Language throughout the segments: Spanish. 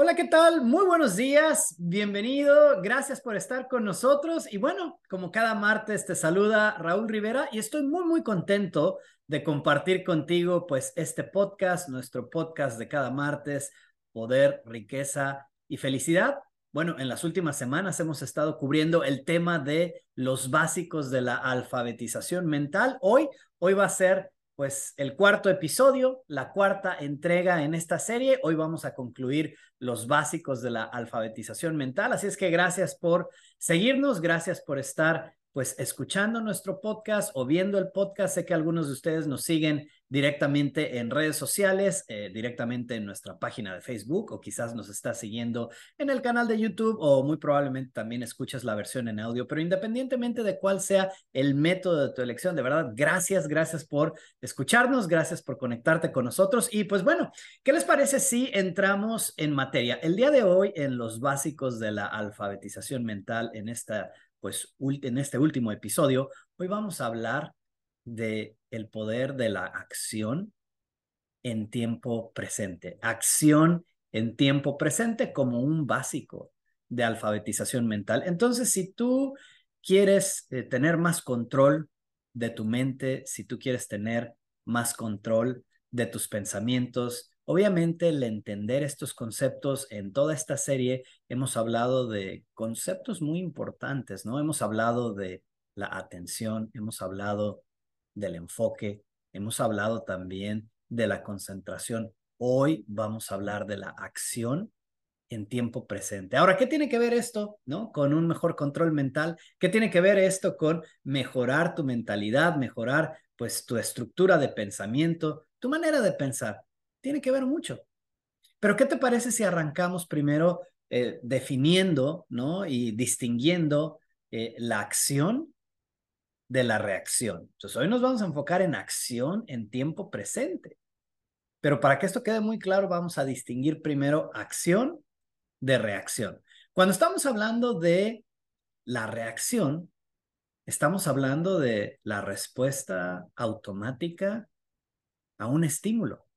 Hola, ¿qué tal? Muy buenos días, bienvenido, gracias por estar con nosotros. Y bueno, como cada martes te saluda Raúl Rivera y estoy muy, muy contento de compartir contigo pues este podcast, nuestro podcast de cada martes, Poder, Riqueza y Felicidad. Bueno, en las últimas semanas hemos estado cubriendo el tema de los básicos de la alfabetización mental. Hoy, hoy va a ser pues el cuarto episodio, la cuarta entrega en esta serie. Hoy vamos a concluir los básicos de la alfabetización mental. Así es que gracias por seguirnos, gracias por estar pues escuchando nuestro podcast o viendo el podcast. Sé que algunos de ustedes nos siguen directamente en redes sociales, eh, directamente en nuestra página de Facebook o quizás nos está siguiendo en el canal de YouTube o muy probablemente también escuchas la versión en audio. Pero independientemente de cuál sea el método de tu elección, de verdad, gracias, gracias por escucharnos, gracias por conectarte con nosotros. Y pues bueno, ¿qué les parece si entramos en materia? El día de hoy en los básicos de la alfabetización mental en esta pues en este último episodio, hoy vamos a hablar de el poder de la acción en tiempo presente. Acción en tiempo presente como un básico de alfabetización mental. Entonces, si tú quieres eh, tener más control de tu mente, si tú quieres tener más control de tus pensamientos, Obviamente, el entender estos conceptos en toda esta serie, hemos hablado de conceptos muy importantes, ¿no? Hemos hablado de la atención, hemos hablado del enfoque, hemos hablado también de la concentración. Hoy vamos a hablar de la acción en tiempo presente. Ahora, ¿qué tiene que ver esto, no? Con un mejor control mental. ¿Qué tiene que ver esto con mejorar tu mentalidad, mejorar pues tu estructura de pensamiento, tu manera de pensar? Tiene que ver mucho. Pero ¿qué te parece si arrancamos primero eh, definiendo ¿no? y distinguiendo eh, la acción de la reacción? Entonces, hoy nos vamos a enfocar en acción en tiempo presente. Pero para que esto quede muy claro, vamos a distinguir primero acción de reacción. Cuando estamos hablando de la reacción, estamos hablando de la respuesta automática a un estímulo.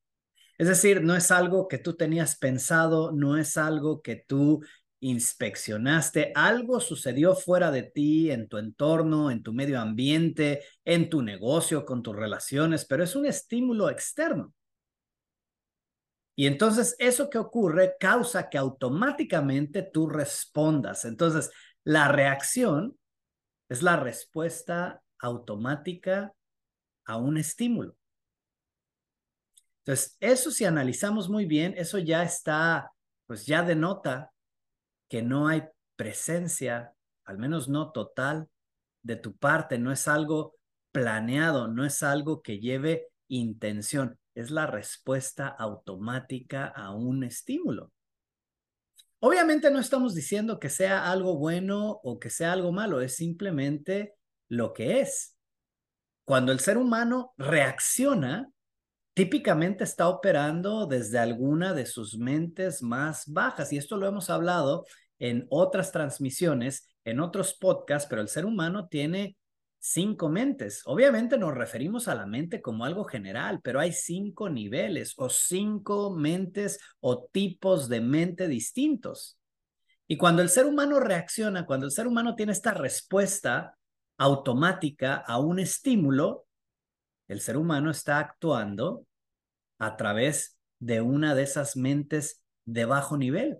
Es decir, no es algo que tú tenías pensado, no es algo que tú inspeccionaste, algo sucedió fuera de ti, en tu entorno, en tu medio ambiente, en tu negocio, con tus relaciones, pero es un estímulo externo. Y entonces eso que ocurre causa que automáticamente tú respondas. Entonces, la reacción es la respuesta automática a un estímulo. Entonces, eso si analizamos muy bien, eso ya está, pues ya denota que no hay presencia, al menos no total, de tu parte, no es algo planeado, no es algo que lleve intención, es la respuesta automática a un estímulo. Obviamente no estamos diciendo que sea algo bueno o que sea algo malo, es simplemente lo que es. Cuando el ser humano reacciona, típicamente está operando desde alguna de sus mentes más bajas. Y esto lo hemos hablado en otras transmisiones, en otros podcasts, pero el ser humano tiene cinco mentes. Obviamente nos referimos a la mente como algo general, pero hay cinco niveles o cinco mentes o tipos de mente distintos. Y cuando el ser humano reacciona, cuando el ser humano tiene esta respuesta automática a un estímulo, el ser humano está actuando a través de una de esas mentes de bajo nivel.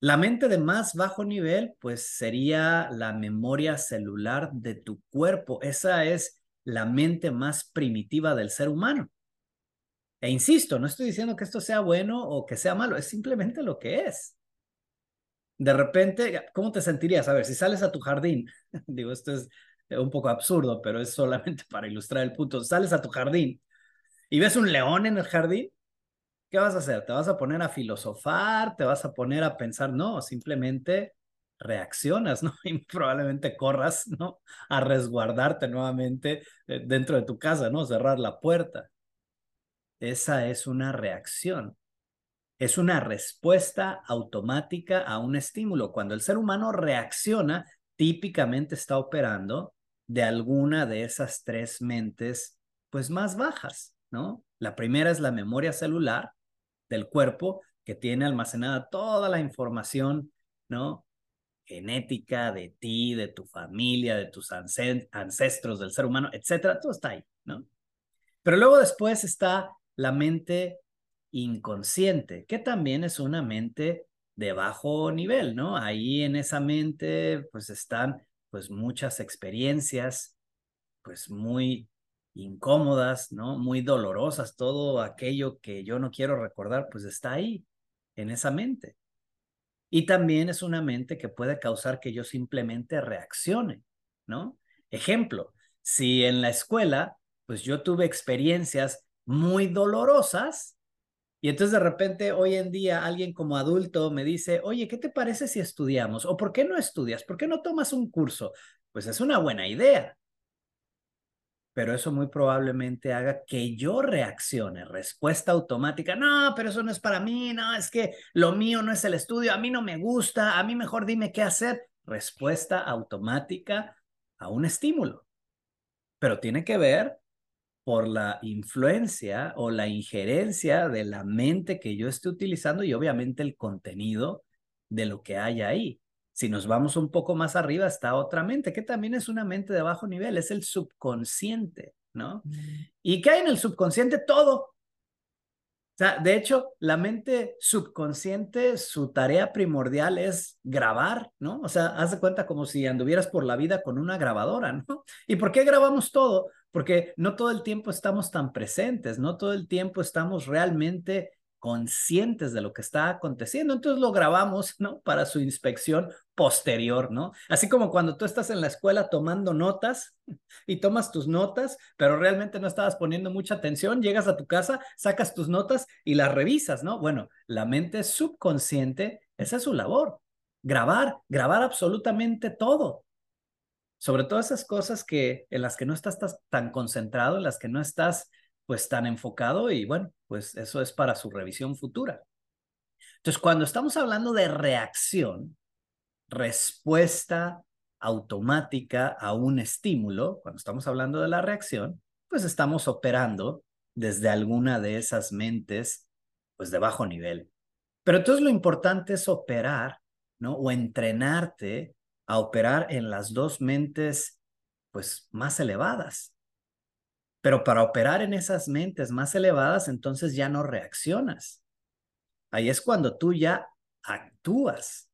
La mente de más bajo nivel, pues sería la memoria celular de tu cuerpo. Esa es la mente más primitiva del ser humano. E insisto, no estoy diciendo que esto sea bueno o que sea malo, es simplemente lo que es. De repente, ¿cómo te sentirías? A ver, si sales a tu jardín, digo, esto es un poco absurdo, pero es solamente para ilustrar el punto. Sales a tu jardín y ves un león en el jardín, ¿qué vas a hacer? ¿Te vas a poner a filosofar? ¿Te vas a poner a pensar? No, simplemente reaccionas, ¿no? Y probablemente corras, ¿no? A resguardarte nuevamente eh, dentro de tu casa, ¿no? Cerrar la puerta. Esa es una reacción. Es una respuesta automática a un estímulo. Cuando el ser humano reacciona, típicamente está operando de alguna de esas tres mentes, pues más bajas, ¿no? La primera es la memoria celular del cuerpo, que tiene almacenada toda la información, ¿no? Genética de ti, de tu familia, de tus ancestros, del ser humano, etcétera, todo está ahí, ¿no? Pero luego después está la mente inconsciente, que también es una mente de bajo nivel, ¿no? Ahí en esa mente pues están pues muchas experiencias pues muy incómodas, ¿no? Muy dolorosas, todo aquello que yo no quiero recordar pues está ahí en esa mente. Y también es una mente que puede causar que yo simplemente reaccione, ¿no? Ejemplo, si en la escuela, pues yo tuve experiencias muy dolorosas y entonces de repente hoy en día alguien como adulto me dice, oye, ¿qué te parece si estudiamos? ¿O por qué no estudias? ¿Por qué no tomas un curso? Pues es una buena idea, pero eso muy probablemente haga que yo reaccione, respuesta automática, no, pero eso no es para mí, no, es que lo mío no es el estudio, a mí no me gusta, a mí mejor dime qué hacer, respuesta automática a un estímulo. Pero tiene que ver por la influencia o la injerencia de la mente que yo esté utilizando y obviamente el contenido de lo que hay ahí. Si nos vamos un poco más arriba, está otra mente, que también es una mente de bajo nivel, es el subconsciente, ¿no? Mm. ¿Y qué hay en el subconsciente? Todo. Sea, de hecho, la mente subconsciente, su tarea primordial es grabar, ¿no? O sea, haz de cuenta como si anduvieras por la vida con una grabadora, ¿no? ¿Y por qué grabamos todo? Porque no todo el tiempo estamos tan presentes, no todo el tiempo estamos realmente conscientes de lo que está aconteciendo. Entonces lo grabamos, ¿no? Para su inspección posterior, ¿no? Así como cuando tú estás en la escuela tomando notas y tomas tus notas, pero realmente no estabas poniendo mucha atención, llegas a tu casa, sacas tus notas y las revisas, ¿no? Bueno, la mente subconsciente, esa es su labor. Grabar, grabar absolutamente todo. Sobre todo esas cosas que en las que no estás tan concentrado, en las que no estás pues tan enfocado y bueno, pues eso es para su revisión futura. Entonces, cuando estamos hablando de reacción, respuesta automática a un estímulo, cuando estamos hablando de la reacción, pues estamos operando desde alguna de esas mentes, pues de bajo nivel. Pero entonces lo importante es operar, ¿no? O entrenarte a operar en las dos mentes, pues más elevadas. Pero para operar en esas mentes más elevadas, entonces ya no reaccionas. Ahí es cuando tú ya actúas.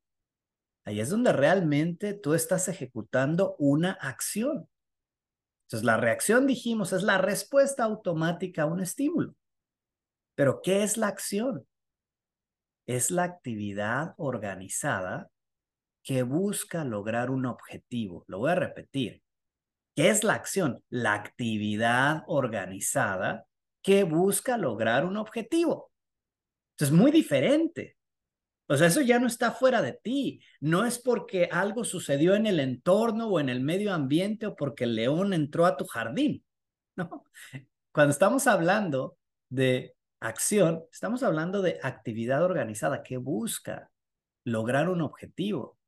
Ahí es donde realmente tú estás ejecutando una acción. Entonces, la reacción, dijimos, es la respuesta automática a un estímulo. Pero, ¿qué es la acción? Es la actividad organizada que busca lograr un objetivo. Lo voy a repetir. ¿Qué es la acción? La actividad organizada que busca lograr un objetivo. Es muy diferente. O sea, eso ya no está fuera de ti. No es porque algo sucedió en el entorno o en el medio ambiente o porque el león entró a tu jardín. No. Cuando estamos hablando de acción, estamos hablando de actividad organizada que busca lograr un objetivo.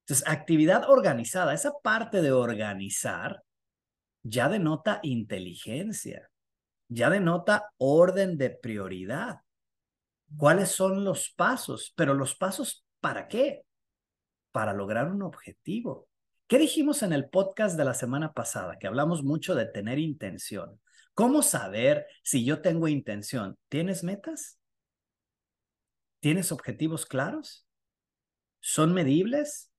Entonces, actividad organizada, esa parte de organizar, ya denota inteligencia, ya denota orden de prioridad. ¿Cuáles son los pasos? Pero los pasos, ¿para qué? Para lograr un objetivo. ¿Qué dijimos en el podcast de la semana pasada? Que hablamos mucho de tener intención. ¿Cómo saber si yo tengo intención? ¿Tienes metas? ¿Tienes objetivos claros? ¿Son medibles?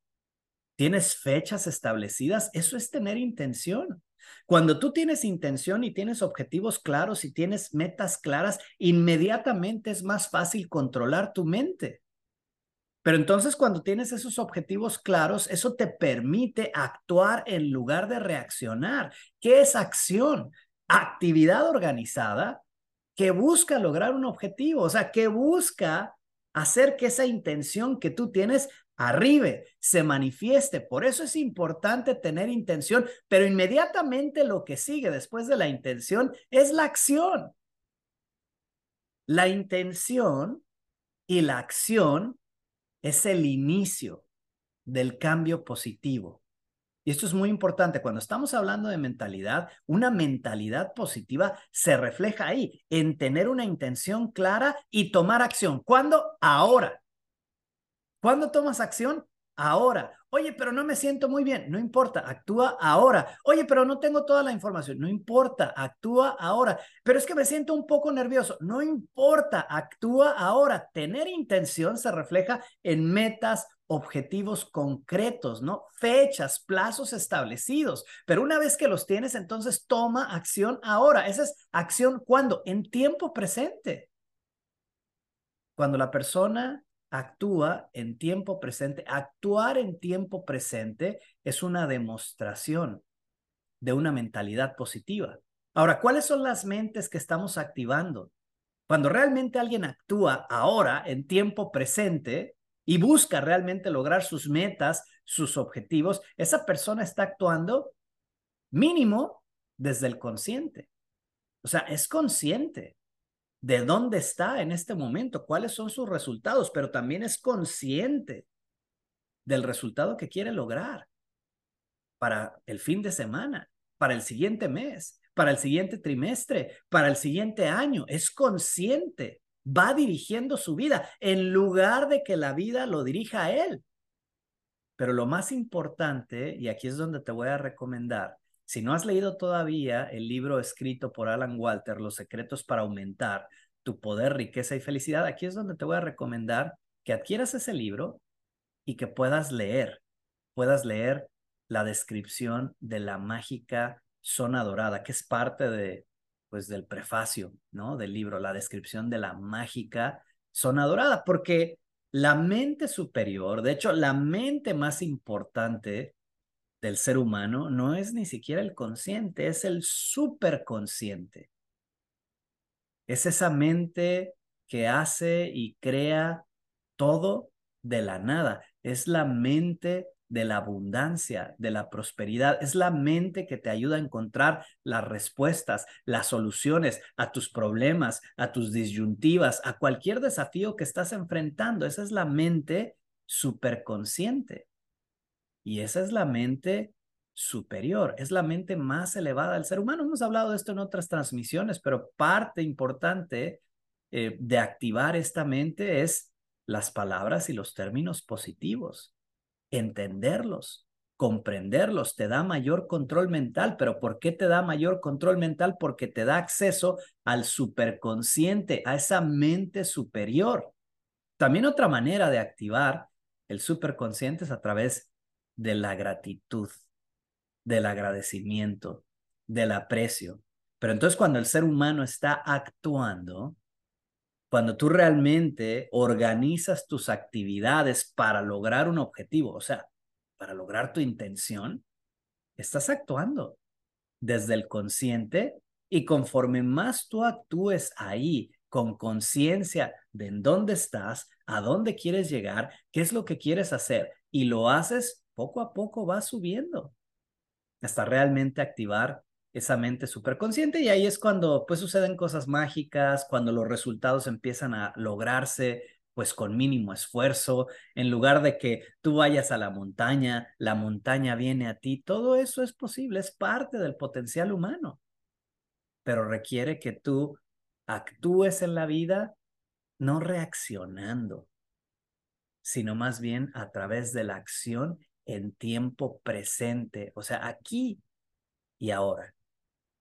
¿Tienes fechas establecidas? Eso es tener intención. Cuando tú tienes intención y tienes objetivos claros y tienes metas claras, inmediatamente es más fácil controlar tu mente. Pero entonces cuando tienes esos objetivos claros, eso te permite actuar en lugar de reaccionar. ¿Qué es acción? Actividad organizada que busca lograr un objetivo, o sea, que busca hacer que esa intención que tú tienes arribe, se manifieste. Por eso es importante tener intención, pero inmediatamente lo que sigue después de la intención es la acción. La intención y la acción es el inicio del cambio positivo. Y esto es muy importante. Cuando estamos hablando de mentalidad, una mentalidad positiva se refleja ahí, en tener una intención clara y tomar acción. ¿Cuándo? Ahora. ¿Cuándo tomas acción? Ahora. Oye, pero no me siento muy bien. No importa, actúa ahora. Oye, pero no tengo toda la información. No importa, actúa ahora. Pero es que me siento un poco nervioso. No importa, actúa ahora. Tener intención se refleja en metas, objetivos concretos, ¿no? Fechas, plazos establecidos. Pero una vez que los tienes, entonces toma acción ahora. Esa es acción cuando? En tiempo presente. Cuando la persona actúa en tiempo presente. Actuar en tiempo presente es una demostración de una mentalidad positiva. Ahora, ¿cuáles son las mentes que estamos activando? Cuando realmente alguien actúa ahora en tiempo presente y busca realmente lograr sus metas, sus objetivos, esa persona está actuando mínimo desde el consciente. O sea, es consciente de dónde está en este momento, cuáles son sus resultados, pero también es consciente del resultado que quiere lograr para el fin de semana, para el siguiente mes, para el siguiente trimestre, para el siguiente año. Es consciente, va dirigiendo su vida en lugar de que la vida lo dirija a él. Pero lo más importante, y aquí es donde te voy a recomendar, si no has leído todavía el libro escrito por Alan Walter, Los secretos para aumentar tu poder, riqueza y felicidad, aquí es donde te voy a recomendar que adquieras ese libro y que puedas leer, puedas leer la descripción de la mágica zona dorada, que es parte de, pues, del prefacio, ¿no? Del libro, la descripción de la mágica zona dorada, porque la mente superior, de hecho, la mente más importante del ser humano no es ni siquiera el consciente, es el superconsciente. Es esa mente que hace y crea todo de la nada. Es la mente de la abundancia, de la prosperidad. Es la mente que te ayuda a encontrar las respuestas, las soluciones a tus problemas, a tus disyuntivas, a cualquier desafío que estás enfrentando. Esa es la mente superconsciente. Y esa es la mente superior, es la mente más elevada del ser humano. Hemos hablado de esto en otras transmisiones, pero parte importante eh, de activar esta mente es las palabras y los términos positivos, entenderlos, comprenderlos, te da mayor control mental, pero ¿por qué te da mayor control mental? Porque te da acceso al superconsciente, a esa mente superior. También otra manera de activar el superconsciente es a través de la gratitud, del agradecimiento, del aprecio. Pero entonces cuando el ser humano está actuando, cuando tú realmente organizas tus actividades para lograr un objetivo, o sea, para lograr tu intención, estás actuando desde el consciente y conforme más tú actúes ahí con conciencia de en dónde estás, a dónde quieres llegar, qué es lo que quieres hacer y lo haces poco a poco va subiendo hasta realmente activar esa mente superconsciente y ahí es cuando pues suceden cosas mágicas, cuando los resultados empiezan a lograrse pues con mínimo esfuerzo, en lugar de que tú vayas a la montaña, la montaña viene a ti, todo eso es posible, es parte del potencial humano, pero requiere que tú actúes en la vida no reaccionando, sino más bien a través de la acción en tiempo presente, o sea, aquí y ahora.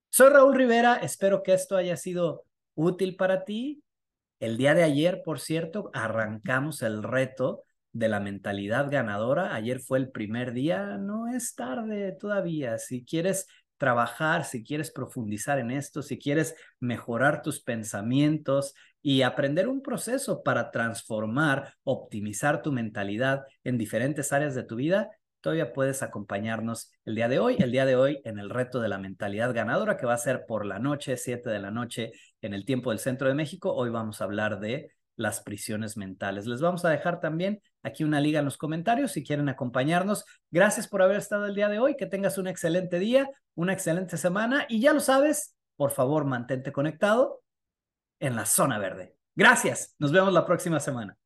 Soy Raúl Rivera, espero que esto haya sido útil para ti. El día de ayer, por cierto, arrancamos el reto de la mentalidad ganadora. Ayer fue el primer día, no es tarde todavía. Si quieres trabajar, si quieres profundizar en esto, si quieres mejorar tus pensamientos y aprender un proceso para transformar, optimizar tu mentalidad en diferentes áreas de tu vida, todavía puedes acompañarnos el día de hoy, el día de hoy en el reto de la mentalidad ganadora que va a ser por la noche, 7 de la noche en el tiempo del centro de México. Hoy vamos a hablar de las prisiones mentales. Les vamos a dejar también aquí una liga en los comentarios si quieren acompañarnos. Gracias por haber estado el día de hoy, que tengas un excelente día, una excelente semana y ya lo sabes, por favor mantente conectado en la zona verde. Gracias, nos vemos la próxima semana.